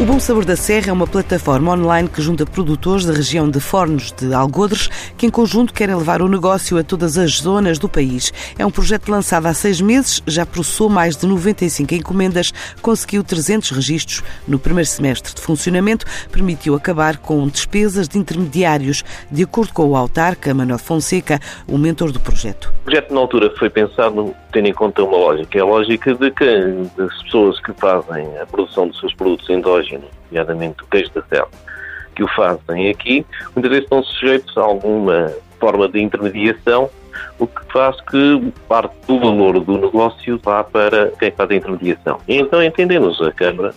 O Bom Sabor da Serra é uma plataforma online que junta produtores da região de Fornos de Algodres que, em conjunto, querem levar o negócio a todas as zonas do país. É um projeto lançado há seis meses, já processou mais de 95 encomendas, conseguiu 300 registros no primeiro semestre de funcionamento, permitiu acabar com despesas de intermediários, de acordo com o autarca Manuel Fonseca, o mentor do projeto. O projeto, na altura, foi pensado tendo em conta uma lógica, é a lógica de que as pessoas que fazem a produção dos seus produtos endógenos nomeadamente o queijo da que o fazem aqui, muitas vezes estão sujeitos a alguma forma de intermediação, o que faz que parte do valor do negócio vá para quem faz a intermediação. E então entendemos a Câmara,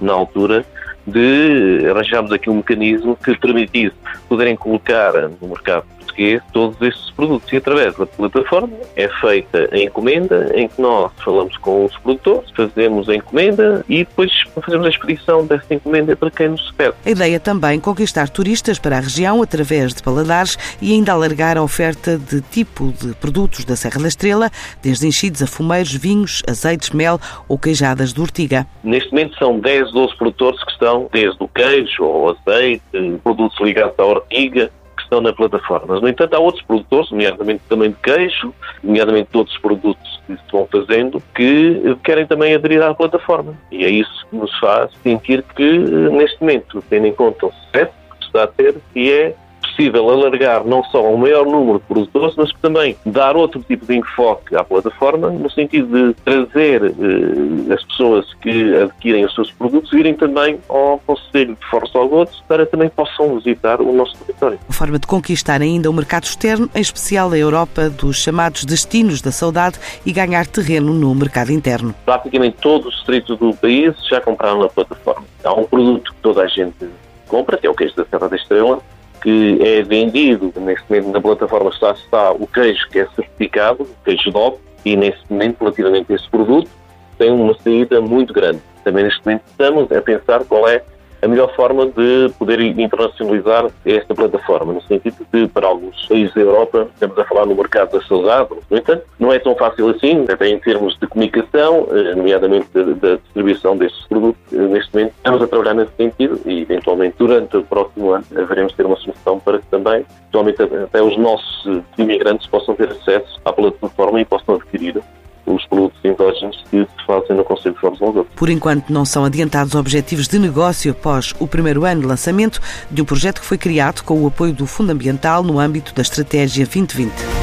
na altura, de arranjarmos aqui um mecanismo que permitisse poderem colocar no mercado português todos estes produtos. E através da plataforma é feita a encomenda, em que nós falamos com os produtores, fazemos a encomenda e depois fazemos a expedição dessa encomenda para quem nos pede. A ideia é também conquistar turistas para a região através de paladares e ainda alargar a oferta de tipo de produtos da Serra da Estrela, desde enchidos a fumeiros, vinhos, azeites, mel ou queijadas de ortiga. Neste momento são 10, 12 produtores que estão desde o queijo ao azeite, produtos ligados à ortiga, estão na plataforma. No entanto, há outros produtores, nomeadamente também de queijo, nomeadamente de outros produtos que se vão fazendo, que querem também aderir à plataforma. E é isso que nos faz sentir que, neste momento, tendo em conta o sucesso que está a ter, e é possível alargar não só um maior número de produtores, mas também dar outro tipo de enfoque à plataforma, no sentido de trazer eh, as pessoas que adquirem os seus produtos virem também ao Conselho de Força Algodos para também possam visitar o nosso território. Uma forma de conquistar ainda o mercado externo, em especial a Europa dos chamados destinos da saudade e ganhar terreno no mercado interno. Praticamente todos os distritos do país já compraram na plataforma. Há um produto que toda a gente compra, que é o queijo da Serra da Estrela, que é vendido, neste momento na plataforma está, está o queijo que é certificado, o queijo DOP, e neste momento, relativamente a esse produto, tem uma saída muito grande. Também neste momento estamos a pensar qual é a melhor forma de poder internacionalizar esta plataforma, no sentido de, para alguns países da Europa, estamos a falar no mercado da saudade, no entanto, não é tão fácil assim, até em termos de comunicação, eh, nomeadamente da distribuição destes produtos, eh, neste momento. Estamos a trabalhar nesse sentido e, eventualmente, durante o próximo ano, haveremos ter uma solução para que também, eventualmente, até os nossos imigrantes possam ter acesso à plataforma e possam adquirir os produtos endógenos que se fazem no Conselho de Foros Logoto. Por enquanto, não são adiantados objetivos de negócio após o primeiro ano de lançamento de um projeto que foi criado com o apoio do Fundo Ambiental no âmbito da Estratégia 2020.